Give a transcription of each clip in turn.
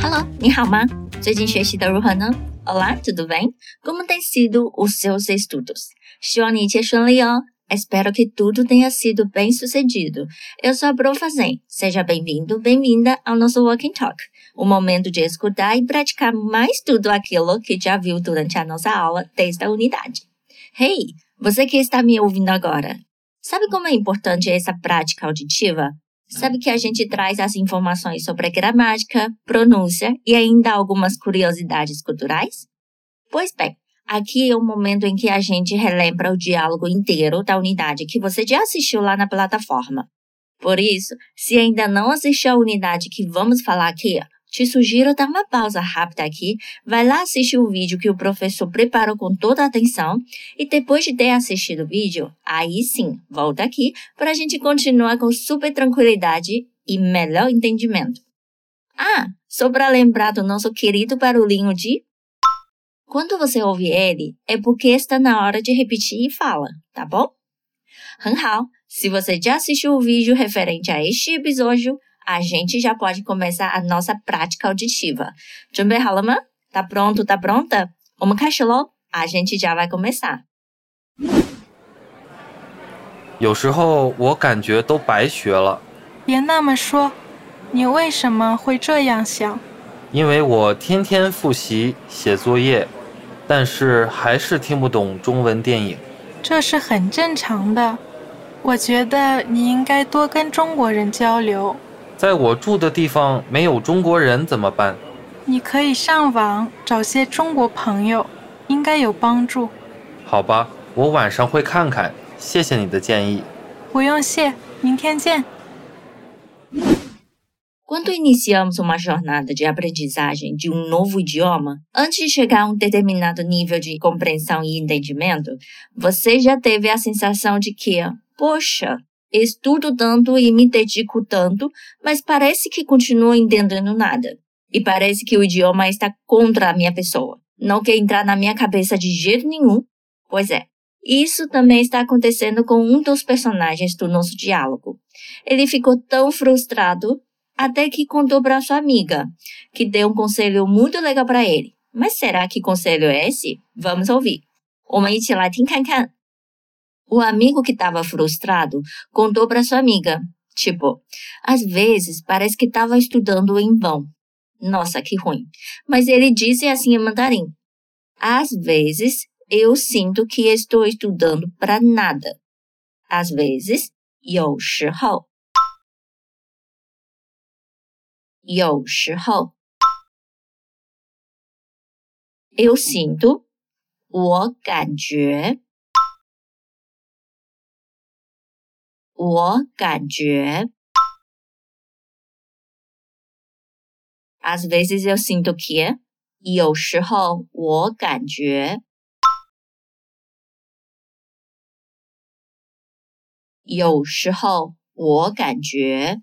Hello，你好吗？最近学习的如何呢？Olá, tudo bem? Como tem sido os seus estudos? 希望你一切顺利哦。Espero que tudo tenha sido bem sucedido. Eu sou a Profa Zen. Seja bem-vindo, bem-vinda ao nosso Walking Talk, o momento de escutar e praticar mais tudo aquilo que já viu durante a nossa aula desde a unidade. Hey, você que está me ouvindo agora, sabe como é importante essa prática auditiva? Sabe que a gente traz as informações sobre a gramática, pronúncia e ainda algumas curiosidades culturais? Pois bem, aqui é o momento em que a gente relembra o diálogo inteiro da unidade que você já assistiu lá na plataforma. Por isso, se ainda não assistiu a unidade que vamos falar aqui, te sugiro dar uma pausa rápida aqui, vai lá assistir o vídeo que o professor preparou com toda a atenção e depois de ter assistido o vídeo, aí sim, volta aqui para a gente continuar com super tranquilidade e melhor entendimento. Ah, só para lembrar do nosso querido barulhinho de quando você ouve ele, é porque está na hora de repetir e fala, tá bom? 很好，se você já assistiu o vídeo referente a este episódio, a gente já pode começar a nossa prática auditiva. 准备好了吗? Tá pronto, tá pronta? 我们开始喽！a gente já vai começar. 有时候我感觉都白学了。别那么说，你为什么会这样想？因为我天天复习写作业，但是还是听不懂中文电影。这是很正常的。我觉得你应该多跟中国人交流。在我住的地方没有中国人怎么办？你可以上网找些中国朋友，应该有帮助。好吧，我晚上会看看。谢谢你的建议。不用谢，明天见。Quando iniciamos uma jornada de aprendizagem de um novo idioma, antes de chegar a um determinado nível de compreensão e entendimento, você já teve a sensação de que, poxa, Estudo tanto e me dedico tanto, mas parece que continuo entendendo nada. E parece que o idioma está contra a minha pessoa. Não quer entrar na minha cabeça de jeito nenhum. Pois é, isso também está acontecendo com um dos personagens do nosso diálogo. Ele ficou tão frustrado até que contou para sua amiga, que deu um conselho muito legal para ele. Mas será que conselho é esse? Vamos ouvir. 我们一起来听看看。 o amigo que estava frustrado contou para sua amiga, tipo, às vezes parece que estava estudando em vão. Nossa, que ruim. Mas ele disse assim em mandarim: Às vezes eu sinto que estou estudando para nada. Às vezes, 有时候，有时候，eu sinto，我感觉。 我感觉，às vezes eu sinto que，有时候我感觉，有时候我感觉，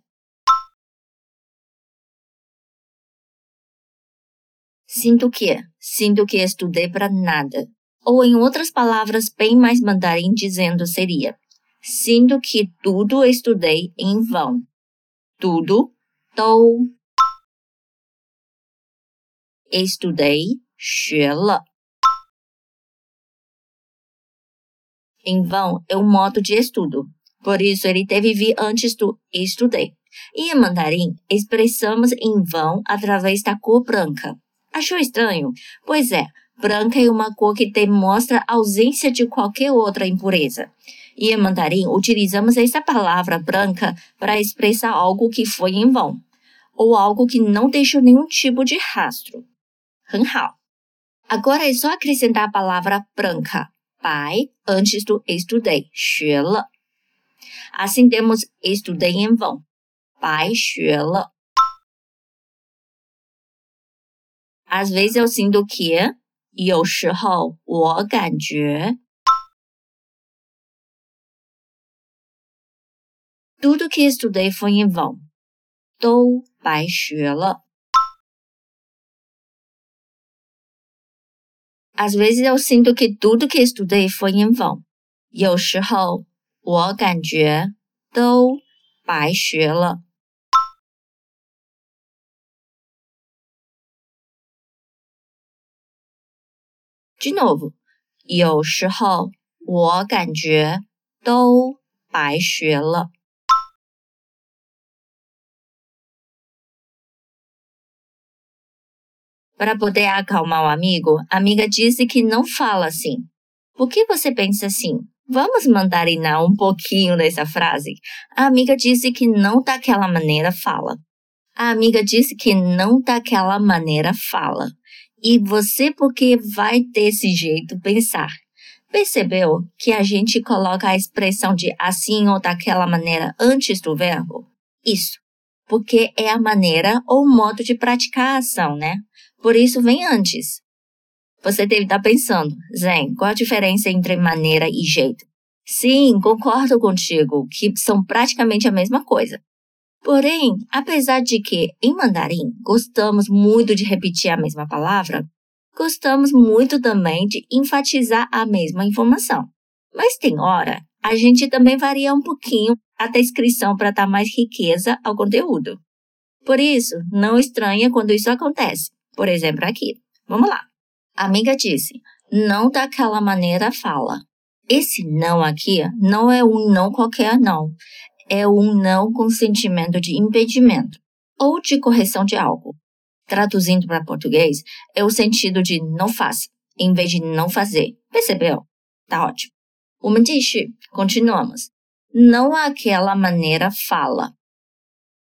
sinto que, sinto que estudei para nada. Ou em outras palavras bem mais mandarim dizendo seria Sinto que tudo estudei em vão. Tudo, tô. Estudei, 学了. Em vão é um modo de estudo, por isso ele deve vir antes do estudei. E em mandarim, expressamos em vão através da cor branca. Achou estranho? Pois é, branca é uma cor que demonstra ausência de qualquer outra impureza E em mandarim, utilizamos essa palavra branca para expressar algo que foi em vão, ou algo que não deixou nenhum tipo de rastro. 很好. Agora é só acrescentar a palavra branca, bai, antes do estudei, 学了. Assim temos estudei em vão, bai 学了. Às vezes eu sinto que, 有时候我感觉 dude kiss today for inform 都白学了 as we still sinto keep dude kiss today for inform 有时候我感觉都白学了 gino 有时候我感觉都白学了 Para poder acalmar o amigo, a amiga disse que não fala assim. Por que você pensa assim? Vamos mandarinar um pouquinho dessa frase. A amiga disse que não daquela maneira fala. A amiga disse que não daquela maneira fala. E você porque vai desse jeito pensar. Percebeu que a gente coloca a expressão de assim ou daquela maneira antes do verbo? Isso, porque é a maneira ou modo de praticar a ação, né? Por isso vem antes. Você deve estar pensando, Zen, qual a diferença entre maneira e jeito? Sim, concordo contigo que são praticamente a mesma coisa. Porém, apesar de que em mandarim gostamos muito de repetir a mesma palavra, gostamos muito também de enfatizar a mesma informação. Mas tem hora, a gente também varia um pouquinho a descrição para dar mais riqueza ao conteúdo. Por isso, não estranha quando isso acontece. Por exemplo, aqui. Vamos lá. A amiga disse: não daquela maneira fala. Esse não aqui não é um não qualquer não. É um não com sentimento de impedimento ou de correção de algo. Traduzindo para português, é o sentido de não faça, em vez de não fazer. Percebeu? Tá ótimo. 我们继续, continuamos. Não aquela maneira fala.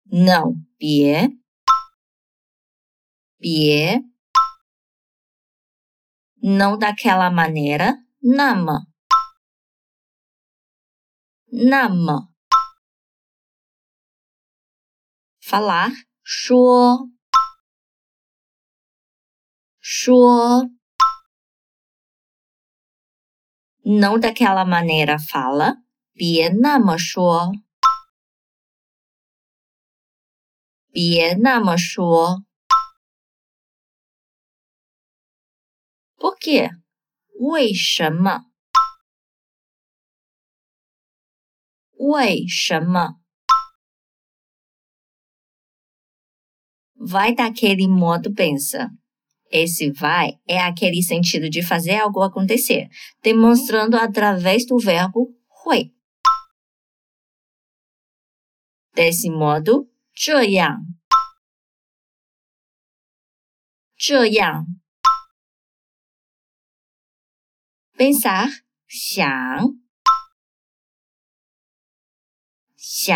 Não, 别, 别 não daquela maneira, nama. Nama. Falar, 说,说 não daquela maneira fala, 别那么说，别那么说。 por quê? 为什么？为什么？Vai daquele modo pensa. Esse vai é aquele sentido de fazer algo acontecer, demonstrando através do verbo 会。Desse modo, 这样，这样。 Pensar, 想，想。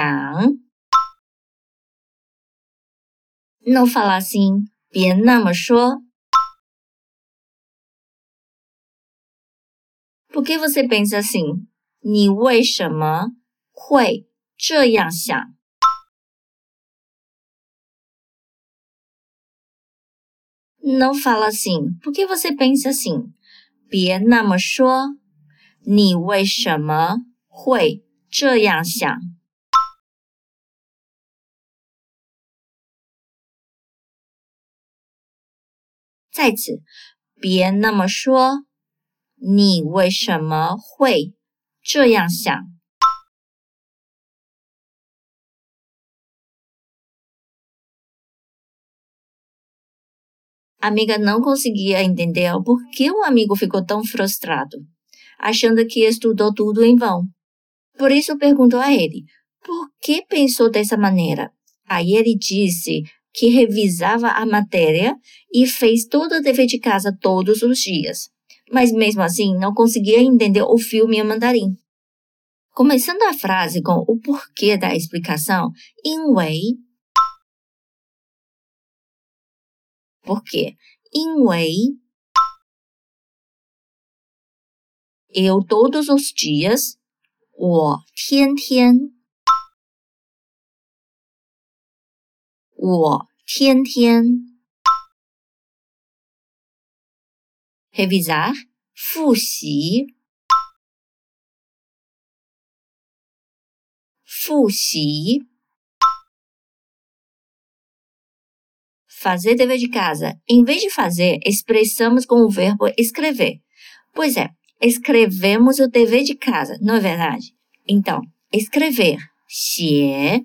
Não fala assim, 别那么说。Por que você pensa assim? 你为什么会这样想？Não fala assim. Por que você pensa assim? 别那么说，你为什么会这样想？再次，别那么说，你为什么会这样想？A amiga não conseguia entender o porquê o amigo ficou tão frustrado, achando que estudou tudo em vão. Por isso perguntou a ele: por que pensou dessa maneira? Aí ele disse que revisava a matéria e fez todo o dever de casa todos os dias, mas mesmo assim não conseguia entender o filme em mandarim. Começando a frase com o porquê da explicação, 因为 Por quê? 因为 eu todos os dias, 我天天我天天 revisar 复习复习 fazer dever de casa. Em vez de fazer, expressamos com o verbo escrever. Pois é, escrevemos o dever de casa, não é verdade? Então, escrever, 写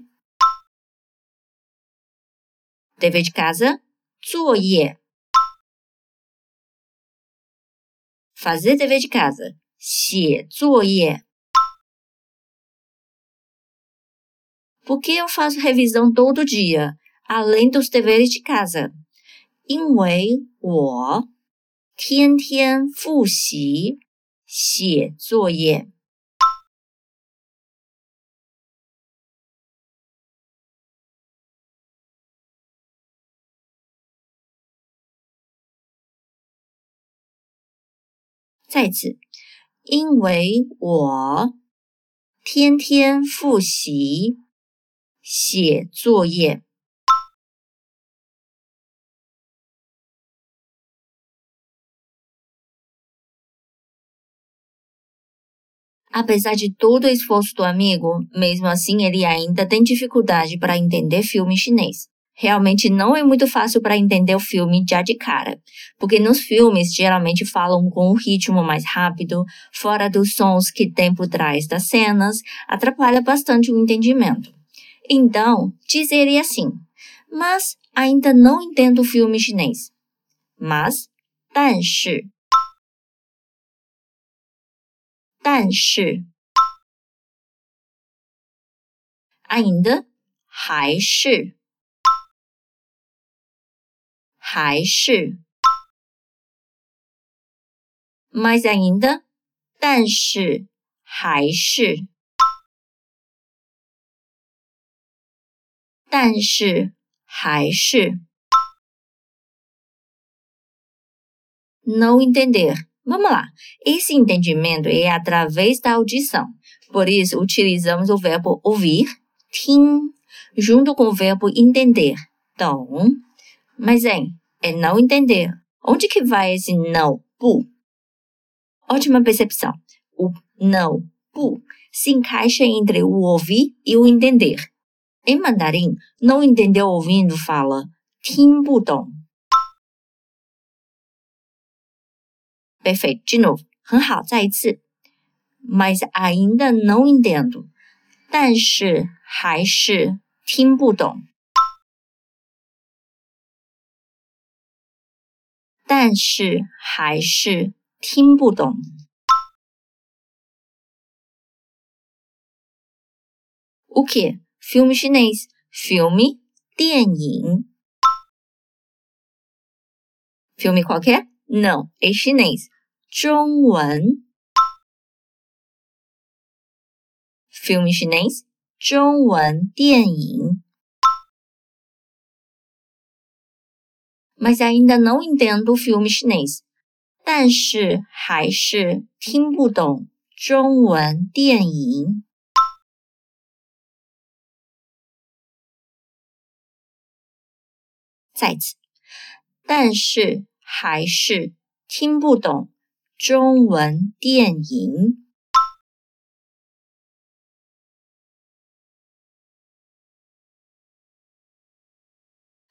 dever de casa, 作业 fazer dever de casa, 写作业。Por que eu faço revisão todo dia, Além dos deveres de casa? 因为我天天复习写作业。再次，因为我天天复习写作业。Apesar de todo o esforço do amigo, mesmo assim ele ainda tem dificuldade para entender filme chinês. Realmente não é muito fácil para entender o filme já de cara, porque nos filmes geralmente falam com um ritmo mais rápido, fora dos sons que tem por trás das cenas, atrapalha bastante o entendimento. Então, dizeria assim: mas ainda não entendo o filme chinês. Mas, 但是但是，阿银的还是还是，my 在银的，但是还是但是还是，no intender。Vamos lá. Esse entendimento é através da audição. Por isso, utilizamos o verbo ouvir, tim, junto com o verbo entender, tom. Mas, hein, é não entender. Onde que vai esse não, bu? Ótima percepção. O não, bu, se encaixa entre o ouvir e o entender. Em mandarim, não entender ouvindo fala tim bu dong. Perfect，Genov，很好，再一次。Mas ainda não entendo. 但是还是听不懂。但是还是听不懂。OK，filme chinês，filme 电影。Filme qualquer? Não, é chinês. 中文 Film Chinese，中文电影 mas ainda não entendo o filme chinês 但是还是听不懂中文电影再次但是还是听不懂中文电影。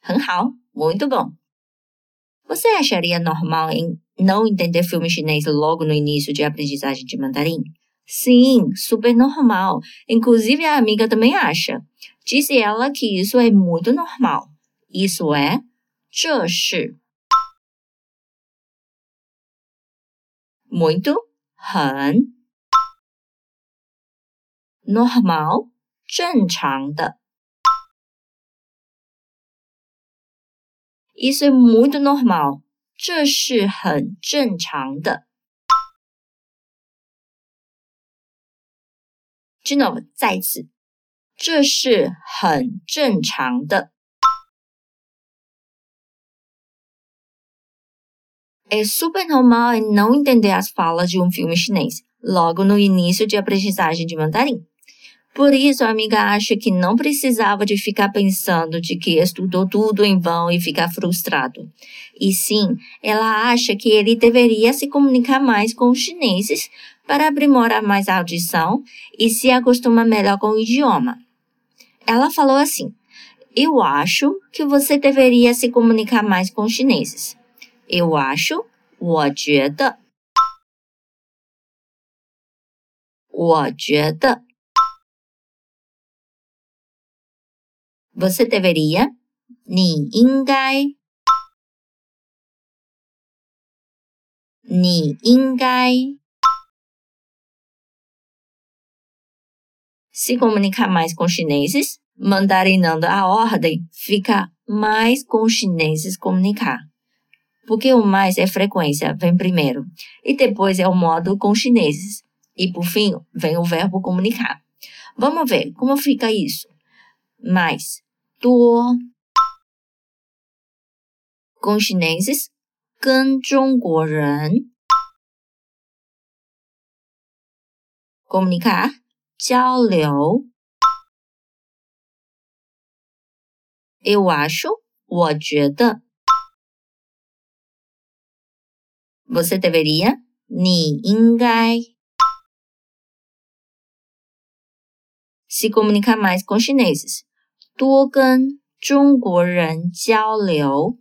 很好，muito bom. Você acharia normal em não entender filme chinês logo no início de aprendizagem de mandarim? Sim, super normal. Inclusive a amiga também acha. Disse ela que isso é muito normal. Isso é, 这是 muito, 很 normal, 正常的 Isso é muito normal. 这是很正常的。De novo，再次，这是很正常的。É super normal não entender as falas de um filme chinês, logo no início de aprendizagem de mandarim. Por isso, a amiga acha que não precisava de ficar pensando de que estudou tudo em vão e ficar frustrado. E sim, ela acha que ele deveria se comunicar mais com os chineses para aprimorar mais a audição e se acostumar melhor com o idioma. Ela falou assim: Eu acho que você deveria se comunicar mais com os chineses. Eu acho, 我觉得，我觉得。Você deveria，你应该。 你应该 se comunicar mais com chineses, mandarinando a ordem fica mais com chineses comunicar. Porque o mais é frequência, vem primeiro, e depois é o modo com chineses. E por fim, vem o verbo comunicar. Vamos ver como fica isso. Mais, 多 com chineses 跟中国人 comunicar 交流。Eu acho, 我觉得。 Você deveria, 你应该。Se comunicar mais com chineses，多跟中国人交流。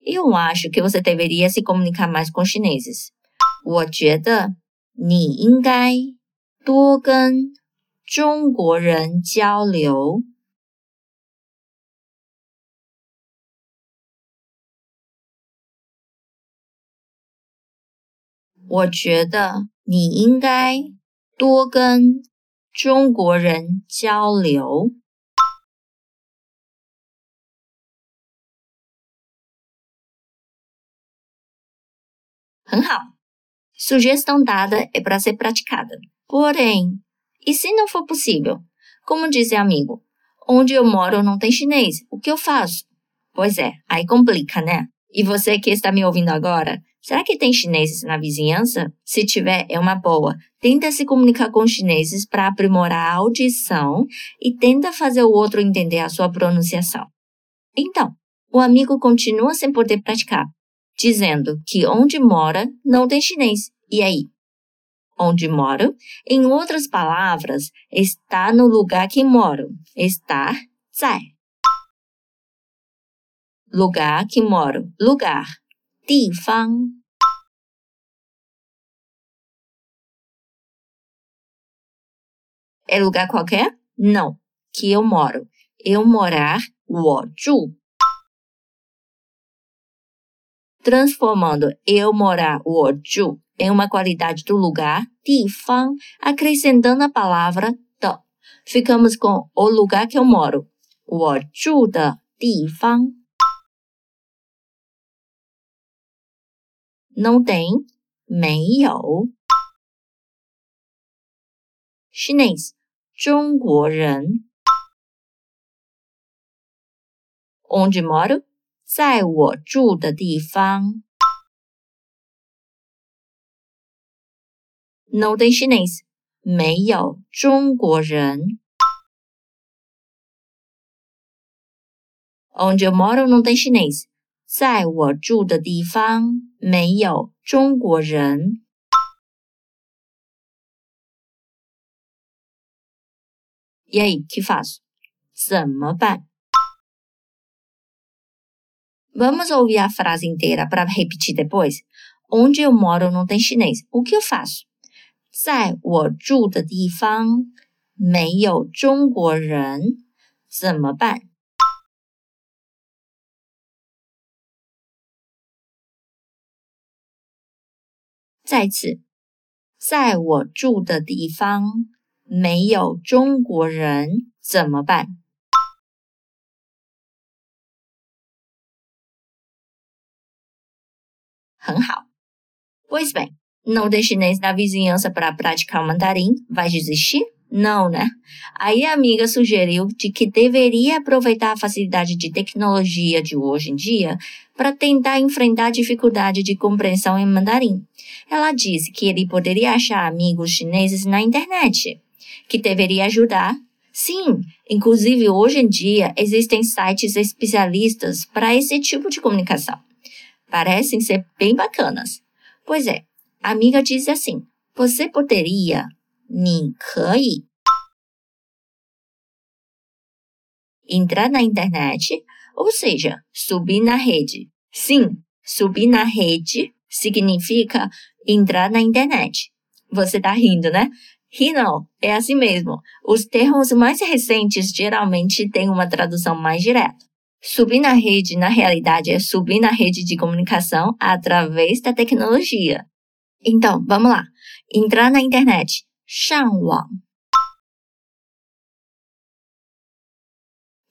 Eu acho que você deveria se comunicar mais com chineses. 我觉得你应该多跟中国人交流。 我觉得你应该多跟中国人交流。很好，sugestão dada é para ser praticada. Porém, e se não for possível? Como disse amigo, onde eu moro não tem chinês, o que eu faço? Pois é, aí complica, né? E você que está me ouvindo agora, será que tem chineses na vizinhança? Se tiver, é uma boa. Tenta se comunicar com chineses para aprimorar a audição e tenta fazer o outro entender a sua pronunciação. Então, o amigo continua sem poder praticar, dizendo que onde mora não tem chinês. E aí? Onde moro? Em outras palavras, está no lugar que moro. Estar, 在. Lugar que moro. Lugar. 地方. É lugar qualquer? Não. Que eu moro. Eu morar, 我住 transformando eu morar, 我住 em uma qualidade do lugar, 地方, acrescentando a palavra 的. Ficamos com o lugar que eu moro, 我住的地方. Não tem, 没有. Chinês, 中国人. Onde moro? 在我住的地方，no tem chinês，没有中国人。Onde eu moro não tem chinês，在我住的地方没有中国人。E aí, que faço？怎么办？Vamos ouvir a frase inteira para repetir depois? Onde eu moro não tem chinês. O que eu faço? 在我住的地方没有中国人，怎么办？ 再次，在我住的地方没有中国人，怎么办？很好。Pois bem, não tem chinês na vizinhança para praticar o mandarim? Vai desistir? Não, né? Aí a amiga sugeriu de que deveria aproveitar a facilidade de tecnologia de hoje em dia para tentar enfrentar a dificuldade de compreensão em mandarim. Ela disse que ele poderia achar amigos chineses na internet, que deveria ajudar. Sim, inclusive hoje em dia existem sites especialistas para esse tipo de comunicação. Parecem ser bem bacanas. Pois é, a amiga disse assim: Você poderia, 你可以 entrar na internet, ou seja, subir na rede. Sim, subir na rede significa entrar na internet. Você tá rindo, né? Ri não, é assim mesmo. Os termos mais recentes geralmente têm uma tradução mais direta. Subir na rede, na realidade, é subir na rede de comunicação através da tecnologia. Então, vamos lá. Entrar na internet. 上网.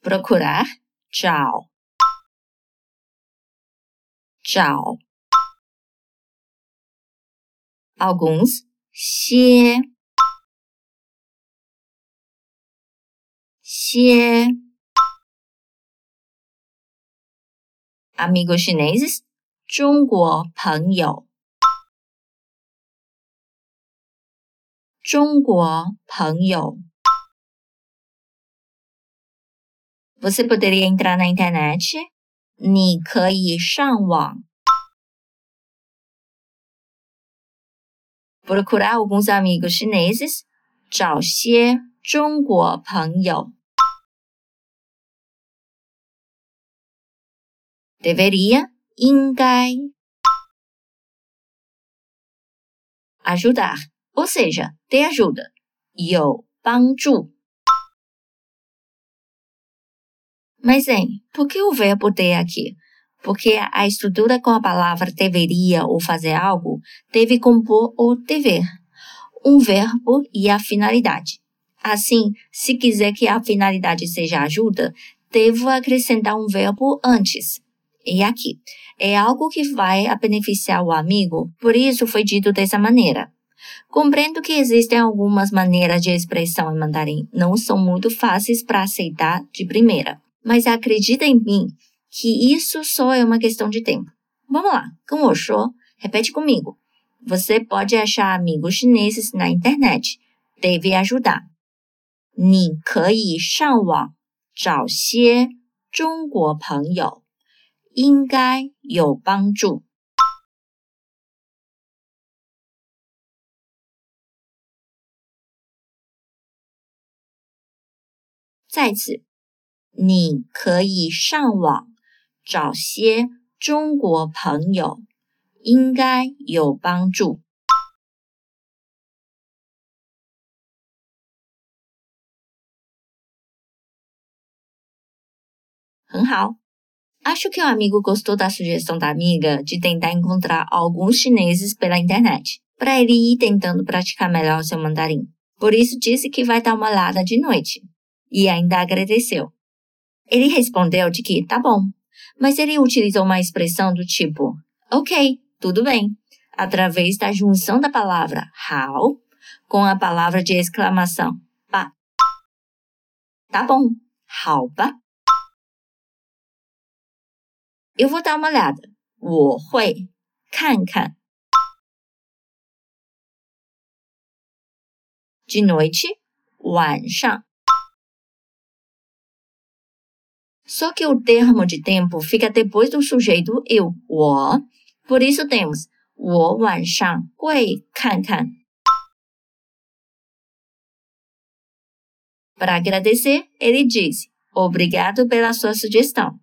Procurar. 找.找. Alguns. 些.些. Amigos chineses. 中国朋友。中国朋友。Você poderia entrar na internet? 你可以上网。Procurar alguns amigos chineses. 找些中国朋友。Deveria, 应该。Ajudar. Ou seja, ter ajuda, 有帮助。 Mas, hein, por que o verbo ter aqui? Porque a estrutura com a palavra deveria ou fazer algo deve compor o dever, um verbo e a finalidade. Assim, se quiser que a finalidade seja ajuda, devo acrescentar um verbo antes. E aqui, é algo que vai beneficiar o amigo, por isso foi dito dessa maneira. Compreendo que existem algumas maneiras de expressão em mandarim, não são muito fáceis para aceitar de primeira, mas acredita em mim que isso só é uma questão de tempo. Vamos lá, com o show, repete comigo. Você pode achar amigos chineses na internet, deve ajudar. 你可以上网找些中国朋友，应该有帮助。再次， 你可以上网找些中国朋友，应该有帮助。很好。Acho que o amigo gostou da sugestão da amiga de tentar encontrar alguns chineses pela internet, para ele ir tentando praticar melhor seu mandarim. Por isso disse que vai dar uma olhada de noite e ainda agradeceu. Ele respondeu de que tá bom, mas ele utilizou uma expressão do tipo ok, tudo bem, através da junção da palavra how com a palavra de exclamação ba. Tá bom, how ba. Eu vou dar uma olhada. 我会看看. De noite, 晚上. Só que o termo de tempo fica depois do sujeito eu, 我. Por isso temos 我晚上会看看. Para agradecer, ele diz: Obrigado pela sua sugestão.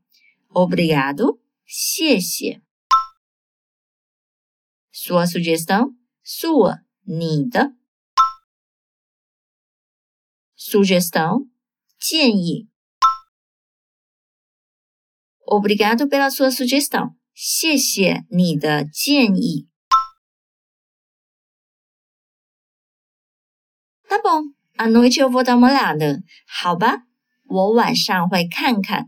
Obrigado, 谢谢. Sua sugestão, sua, 你的. Sugestão, 建议. Obrigado pela sua sugestão. 谢谢你的建议。Tá bom, à noite eu vou dar uma olhada. 好吧，我晚上会看看。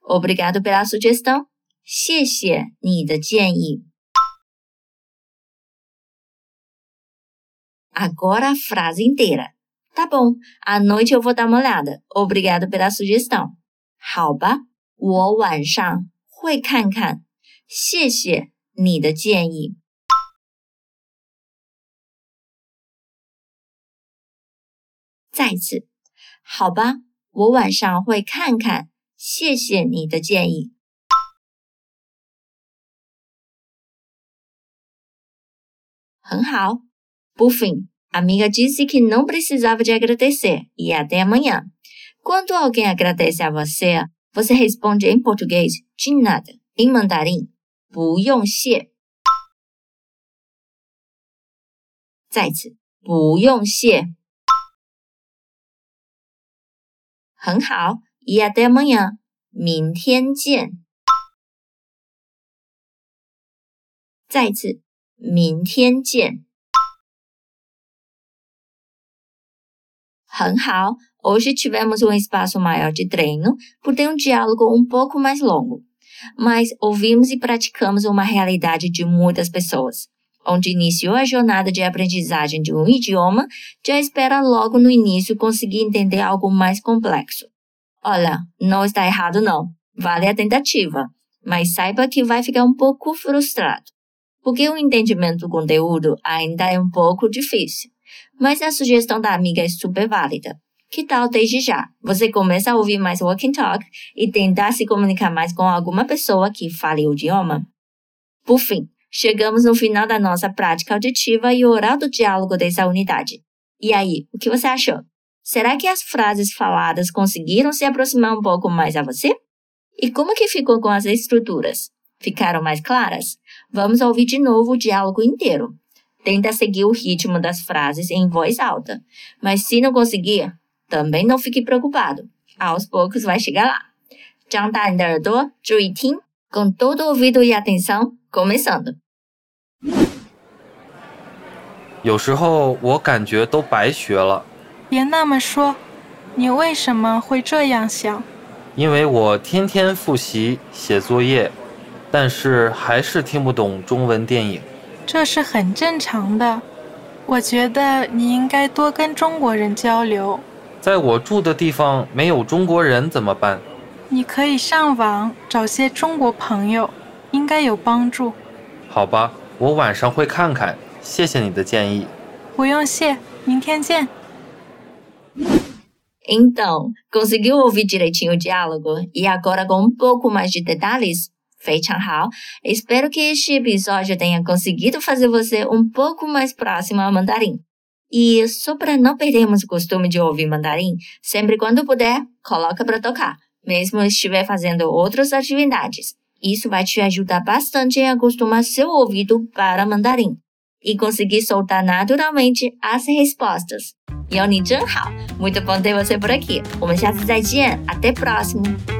Obrigado pela sugestão. 谢谢你的建议。Agora a frase inteira. Tá bom, à noite eu vou dar uma olhada. Obrigado pela sugestão. 好吧，我晚上会看看。谢谢你的建议。再次，好吧，我晚上会看看。谢谢你的建议。很好，Buffing。Amiga disse que não precisava de agradecer e até amanhã. Quando alguém agradece a você, você responde em português de nada. Em mandarim, 不用谢。再次，不用谢。 很好，e até amanhã，明天见。再次，明天见。 很好，hoje tivemos um espaço maior de treino por ter um diálogo um pouco mais longo, mas ouvimos e praticamos uma realidade de muitas pessoas, onde iniciou a jornada de aprendizagem de um idioma, já espera logo no início conseguir entender algo mais complexo. Olha, não está errado não, vale a tentativa, mas saiba que vai ficar um pouco frustrado, porque o entendimento do conteúdo ainda é um pouco difícil. Mas a sugestão da amiga é super válida. Que tal desde já você começa a ouvir mais Walking Talk e tentar se comunicar mais com alguma pessoa que fale o idioma? Por fim, chegamos no final da nossa prática auditiva e oral do diálogo dessa unidade. E aí, o que você achou? Será que as frases faladas conseguiram se aproximar um pouco mais a você? E como que ficou com as estruturas? Ficaram mais claras? Vamos ouvir de novo o diálogo inteiro Tenta seguir o ritmo das frases em voz alta, mas se não conseguir, também não fique preocupado. Aos poucos vai chegar lá. 张大你的耳朵，注意听，com todo ouvido e atenção, começando. 有时候我感觉都白学了。别那么说，你为什么会这样想？因为我天天复习写作业，但是还是听不懂中文电影。 这是很正常的，我觉得你应该多跟中国人交流。在我住的地方没有中国人怎么办？你可以上网找些中国朋友，应该有帮助。好吧，我晚上会看看。谢谢你的建议。不用谢，明天见。Então, conseguiu ouvir direitinho o diálogo e agora com um pouco mais de detalhes? Espero que este episódio tenha conseguido fazer você um pouco mais próximo ao mandarim. E só para não perdermos o costume de ouvir mandarim, sempre quando puder, coloca para tocar, mesmo estiver fazendo outras atividades. Isso vai te ajudar bastante a acostumar seu ouvido para mandarim e conseguir soltar naturalmente as respostas. Yoni Zhenhao, muito bom ter você por aqui. Até próxima.